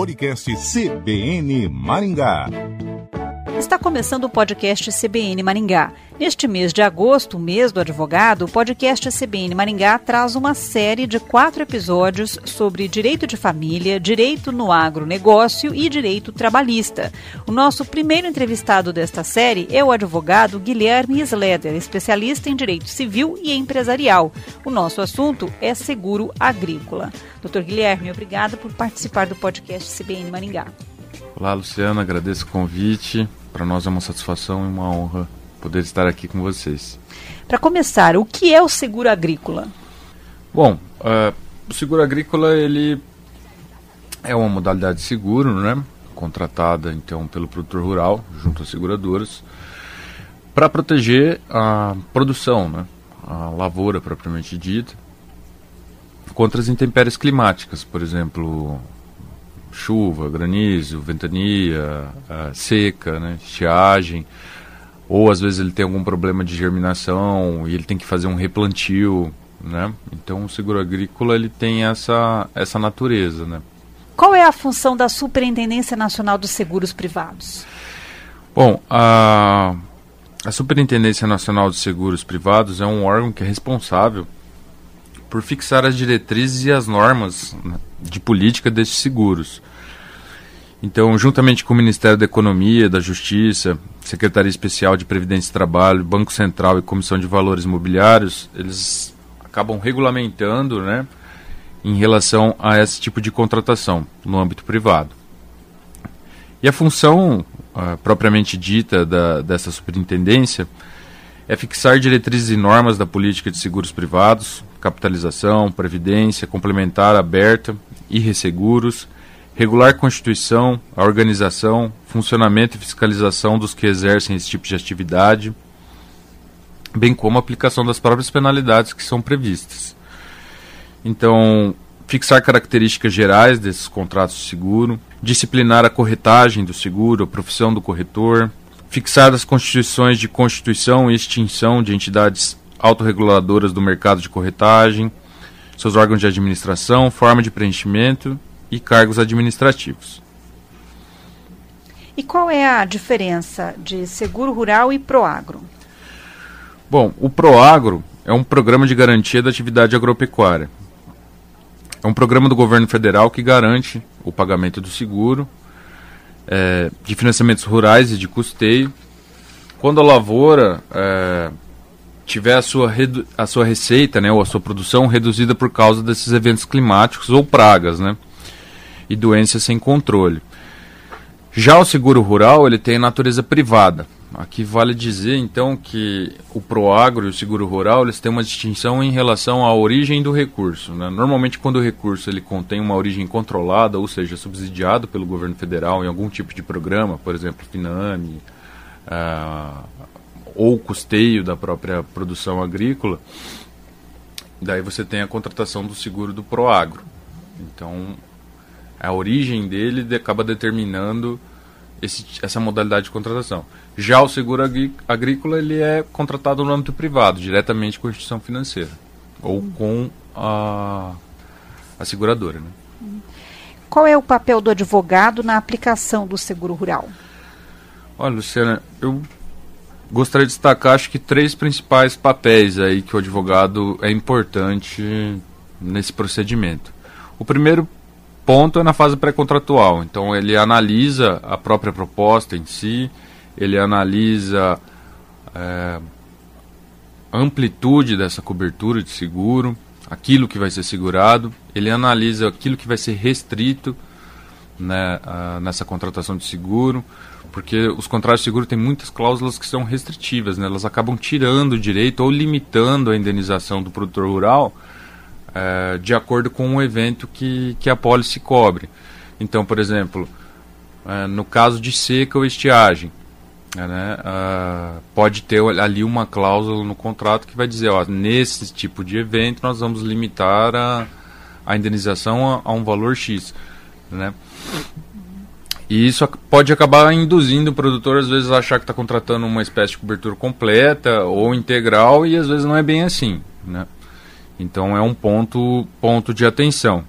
Podcast CBN Maringá. Está começando o podcast CBN Maringá. Neste mês de agosto, mês do advogado, o podcast CBN Maringá traz uma série de quatro episódios sobre direito de família, direito no agronegócio e direito trabalhista. O nosso primeiro entrevistado desta série é o advogado Guilherme Sleder, especialista em direito civil e empresarial. O nosso assunto é seguro agrícola. Doutor Guilherme, obrigado por participar do podcast CBN Maringá. Olá, Luciana, agradeço o convite. Para nós é uma satisfação e uma honra poder estar aqui com vocês. Para começar, o que é o seguro agrícola? Bom, uh, o seguro agrícola ele é uma modalidade de seguro, né? Contratada então pelo produtor rural junto às seguradoras para proteger a produção, né? A lavoura propriamente dita contra as intempéries climáticas, por exemplo, chuva, granizo, ventania, seca, né, estiagem, ou às vezes ele tem algum problema de germinação e ele tem que fazer um replantio, né? Então o seguro agrícola ele tem essa essa natureza, né? Qual é a função da Superintendência Nacional dos Seguros Privados? Bom, a, a Superintendência Nacional de Seguros Privados é um órgão que é responsável por fixar as diretrizes e as normas né, de política destes seguros. Então, juntamente com o Ministério da Economia, da Justiça, Secretaria Especial de Previdência e Trabalho, Banco Central e Comissão de Valores Imobiliários, eles acabam regulamentando né, em relação a esse tipo de contratação no âmbito privado. E a função uh, propriamente dita da, dessa superintendência é fixar diretrizes e normas da política de seguros privados, capitalização, previdência, complementar aberta e resseguros, regular constituição, a organização, funcionamento e fiscalização dos que exercem esse tipo de atividade, bem como a aplicação das próprias penalidades que são previstas. Então, fixar características gerais desses contratos de seguro, disciplinar a corretagem do seguro, a profissão do corretor, fixar as constituições de constituição e extinção de entidades autorreguladoras do mercado de corretagem, seus órgãos de administração, forma de preenchimento e cargos administrativos. E qual é a diferença de seguro rural e proagro? Bom, o Proagro é um programa de garantia da atividade agropecuária. É um programa do governo federal que garante o pagamento do seguro, é, de financiamentos rurais e de custeio. Quando a lavoura é, tiver a sua, a sua receita, né, ou a sua produção reduzida por causa desses eventos climáticos ou pragas, né, e doenças sem controle. Já o seguro rural, ele tem natureza privada. Aqui vale dizer, então, que o Proagro e o seguro rural, eles têm uma distinção em relação à origem do recurso. Né? Normalmente, quando o recurso ele contém uma origem controlada, ou seja, subsidiado pelo governo federal em algum tipo de programa, por exemplo, Finame, uh, ou custeio da própria produção agrícola, daí você tem a contratação do seguro do Proagro. Então, a origem dele acaba determinando esse, essa modalidade de contratação. Já o seguro agrícola ele é contratado no âmbito privado, diretamente com a instituição financeira ou com a, a seguradora. Né? Qual é o papel do advogado na aplicação do seguro rural? Olha, Luciana, eu gostaria de destacar acho que três principais papéis aí que o advogado é importante nesse procedimento. O primeiro ponto é na fase pré-contratual, então ele analisa a própria proposta em si, ele analisa é, a amplitude dessa cobertura de seguro, aquilo que vai ser segurado, ele analisa aquilo que vai ser restrito né, nessa contratação de seguro, porque os contratos de seguro têm muitas cláusulas que são restritivas, né? elas acabam tirando o direito ou limitando a indenização do produtor rural é, de acordo com o evento que, que a pólice cobre. Então, por exemplo, é, no caso de seca ou estiagem, é, né, pode ter ali uma cláusula no contrato que vai dizer, ó, nesse tipo de evento nós vamos limitar a, a indenização a, a um valor X. Né? E isso pode acabar induzindo o produtor, às vezes, a achar que está contratando uma espécie de cobertura completa ou integral, e às vezes não é bem assim. Né? Então é um ponto, ponto de atenção.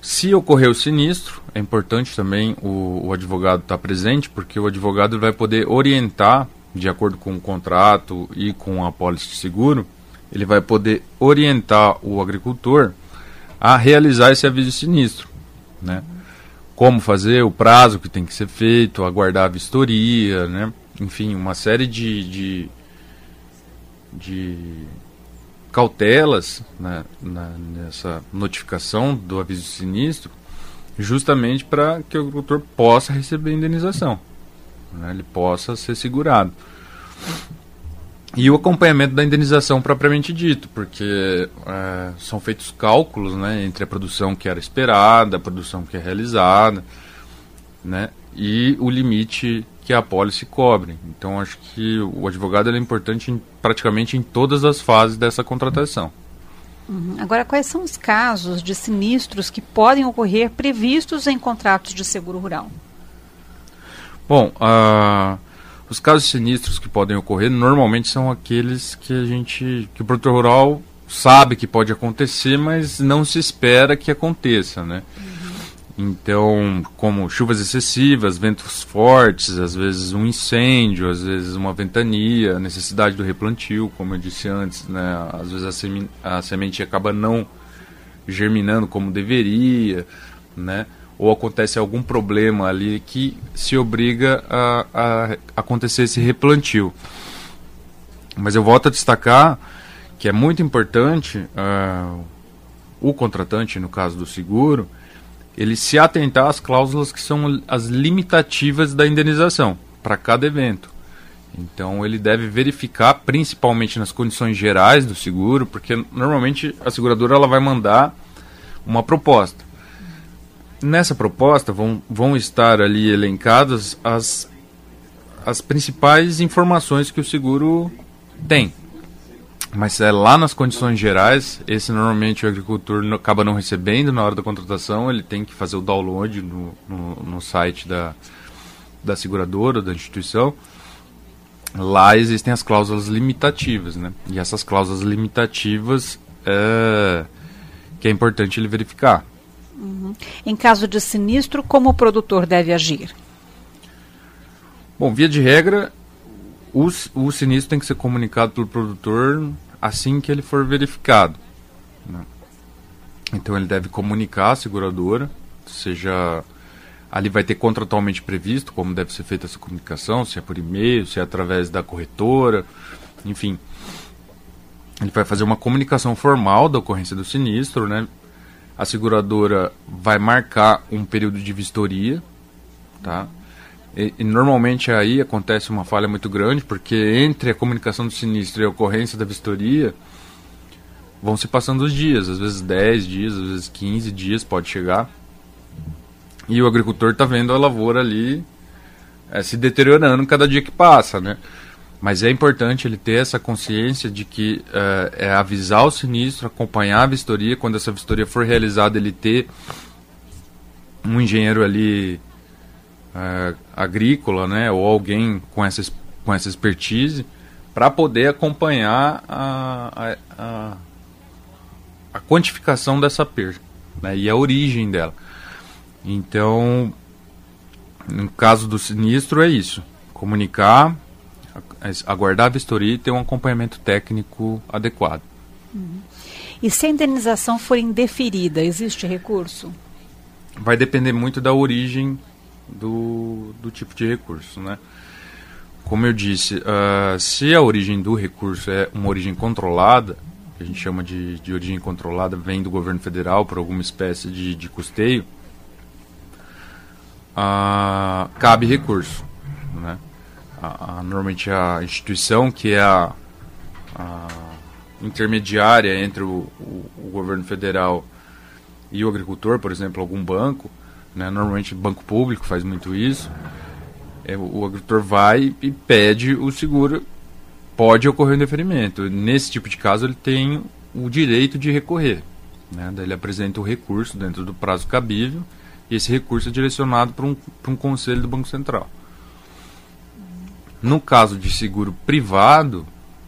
Se ocorrer o sinistro, é importante também o, o advogado estar presente, porque o advogado vai poder orientar, de acordo com o contrato e com a pólice de seguro, ele vai poder orientar o agricultor a realizar esse aviso sinistro, né? Como fazer, o prazo que tem que ser feito, aguardar a vistoria, né? Enfim, uma série de, de, de cautelas né, na, nessa notificação do aviso de sinistro, justamente para que o agricultor possa receber indenização, né, ele possa ser segurado. E o acompanhamento da indenização propriamente dito, porque é, são feitos cálculos né, entre a produção que era esperada, a produção que é realizada, né, e o limite que a apólice cobre. Então acho que o advogado é importante em, praticamente em todas as fases dessa contratação. Uhum. Agora, quais são os casos de sinistros que podem ocorrer previstos em contratos de seguro rural? Bom, uh, os casos sinistros que podem ocorrer normalmente são aqueles que a gente, que o produtor rural sabe que pode acontecer, mas não se espera que aconteça, né? Uhum. Então, como chuvas excessivas, ventos fortes, às vezes um incêndio, às vezes uma ventania, necessidade do replantio, como eu disse antes, né? Às vezes a, a semente acaba não germinando como deveria, né? Ou acontece algum problema ali que se obriga a, a acontecer esse replantio. Mas eu volto a destacar que é muito importante uh, o contratante, no caso do seguro, ele se atentar às cláusulas que são as limitativas da indenização para cada evento. Então ele deve verificar, principalmente nas condições gerais do seguro, porque normalmente a seguradora ela vai mandar uma proposta. Nessa proposta vão, vão estar ali elencadas as, as principais informações que o seguro tem. Mas é lá nas condições gerais, esse normalmente o agricultor acaba não recebendo na hora da contratação, ele tem que fazer o download no, no, no site da, da seguradora, da instituição. Lá existem as cláusulas limitativas, né? E essas cláusulas limitativas é que é importante ele verificar. Uhum. Em caso de sinistro, como o produtor deve agir? Bom, via de regra, o, o sinistro tem que ser comunicado pelo produtor assim que ele for verificado. Né? Então ele deve comunicar a seguradora, seja ali vai ter contratualmente previsto como deve ser feita essa comunicação, se é por e-mail, se é através da corretora, enfim. Ele vai fazer uma comunicação formal da ocorrência do sinistro, né? A seguradora vai marcar um período de vistoria, tá? E, e, normalmente aí acontece uma falha muito grande, porque entre a comunicação do sinistro e a ocorrência da vistoria vão se passando os dias, às vezes 10 dias, às vezes 15 dias pode chegar. E o agricultor está vendo a lavoura ali é, se deteriorando cada dia que passa, né? Mas é importante ele ter essa consciência de que é, é avisar o sinistro, acompanhar a vistoria, quando essa vistoria for realizada, ele ter um engenheiro ali é, agrícola, né, ou alguém com essa, com essa expertise, para poder acompanhar a, a, a, a, quantificação dessa perda né, e a origem dela. Então, no caso do sinistro, é isso: comunicar, aguardar a vistoria e ter um acompanhamento técnico adequado. Uhum. E se a indenização for indeferida, existe recurso? Vai depender muito da origem do, do tipo de recurso, né? Como eu disse, uh, se a origem do recurso é uma origem controlada, que a gente chama de, de origem controlada, vem do governo federal por alguma espécie de, de custeio, uh, cabe recurso. Né? A, a, normalmente a instituição que é a, a intermediária entre o, o, o, governo federal e o agricultor, por exemplo, algum banco, né? Normalmente banco público faz muito isso. É, o agricultor vai e pede o seguro. Pode ocorrer um deferimento. Nesse tipo de caso, ele tem o direito de recorrer. Né? Ele apresenta o recurso dentro do prazo cabível e esse recurso é direcionado para um, um conselho do Banco Central. No caso de seguro privado,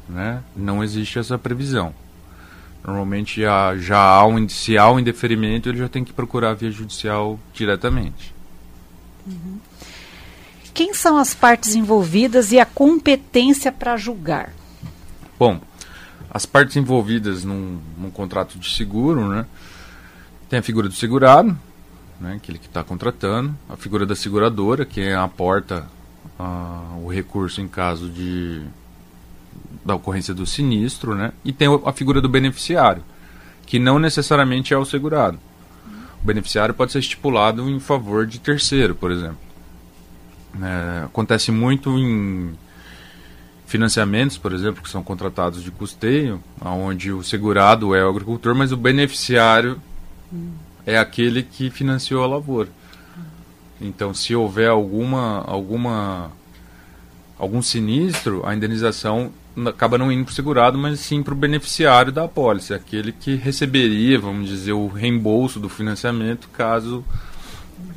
né, não existe essa previsão. Normalmente já, já há um, se há um indeferimento, ele já tem que procurar a via judicial diretamente. Uhum. Quem são as partes envolvidas e a competência para julgar? Bom, as partes envolvidas num, num, contrato de seguro, né? Tem a figura do segurado, né, aquele que está contratando, a figura da seguradora, que é aporta uh, o recurso em caso de da ocorrência do sinistro, né? E tem a figura do beneficiário, que não necessariamente é o segurado. O beneficiário pode ser estipulado em favor de terceiro, por exemplo. É, acontece muito em financiamentos, por exemplo, que são contratados de custeio, onde o segurado é o agricultor, mas o beneficiário é aquele que financiou a lavoura. Então, se houver alguma, alguma algum sinistro, a indenização acaba não indo para o segurado, mas sim para o beneficiário da apólice, aquele que receberia, vamos dizer, o reembolso do financiamento caso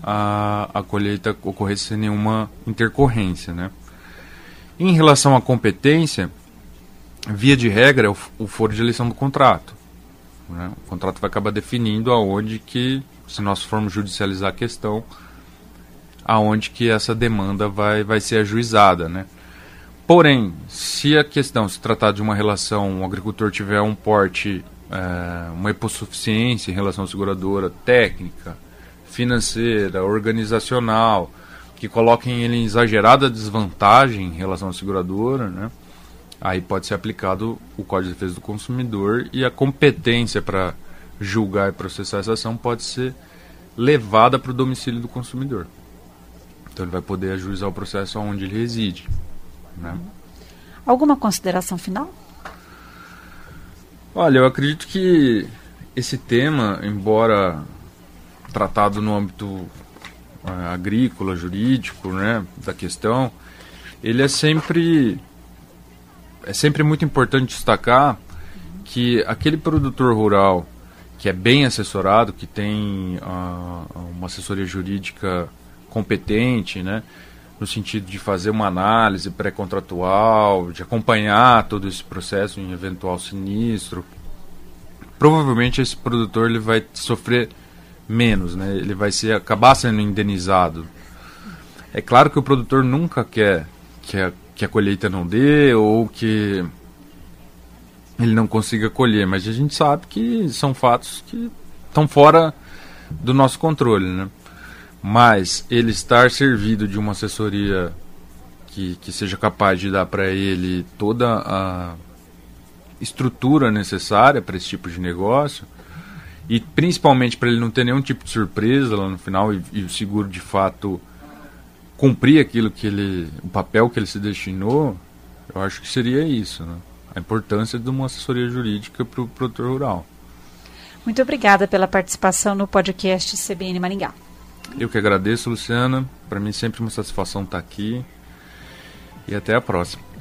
a, a colheita ocorresse sem nenhuma intercorrência. Né? Em relação à competência, via de regra, é o, o foro de eleição do contrato. Né? O contrato vai acabar definindo aonde que, se nós formos judicializar a questão, aonde que essa demanda vai, vai ser ajuizada, né? Porém, se a questão se tratar de uma relação, o agricultor tiver um porte, é, uma hipossuficiência em relação à seguradora técnica, financeira, organizacional, que coloquem ele em exagerada desvantagem em relação à seguradora, né? Aí pode ser aplicado o Código de Defesa do Consumidor e a competência para julgar e processar essa ação pode ser levada para o domicílio do consumidor. Então ele vai poder ajuizar o processo onde ele reside. Né? Alguma consideração final? Olha, eu acredito que esse tema, embora tratado no âmbito uh, agrícola, jurídico, né, da questão, ele é sempre é sempre muito importante destacar que aquele produtor rural que é bem assessorado, que tem uh, uma assessoria jurídica competente, né? No sentido de fazer uma análise pré-contratual, de acompanhar todo esse processo em eventual sinistro. Provavelmente esse produtor ele vai sofrer menos, né? ele vai ser, acabar sendo indenizado. É claro que o produtor nunca quer que a, que a colheita não dê ou que ele não consiga colher, mas a gente sabe que são fatos que estão fora do nosso controle, né? Mas ele estar servido de uma assessoria que, que seja capaz de dar para ele toda a estrutura necessária para esse tipo de negócio e principalmente para ele não ter nenhum tipo de surpresa lá no final e, e, o seguro de fato cumprir aquilo que ele o papel que ele se destinou eu acho que seria isso né? a importância de uma assessoria jurídica para o produtor rural muito obrigada pela participação no podcast CBN Maringá eu que agradeço, Luciana. Para mim sempre uma satisfação estar aqui. E até a próxima.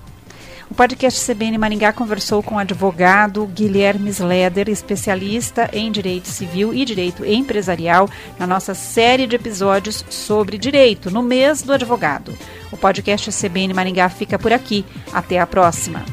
O podcast CBN Maringá conversou com o advogado Guilherme Sleder, especialista em direito civil e direito empresarial, na nossa série de episódios sobre direito, no mês do advogado. O podcast CBN Maringá fica por aqui. Até a próxima.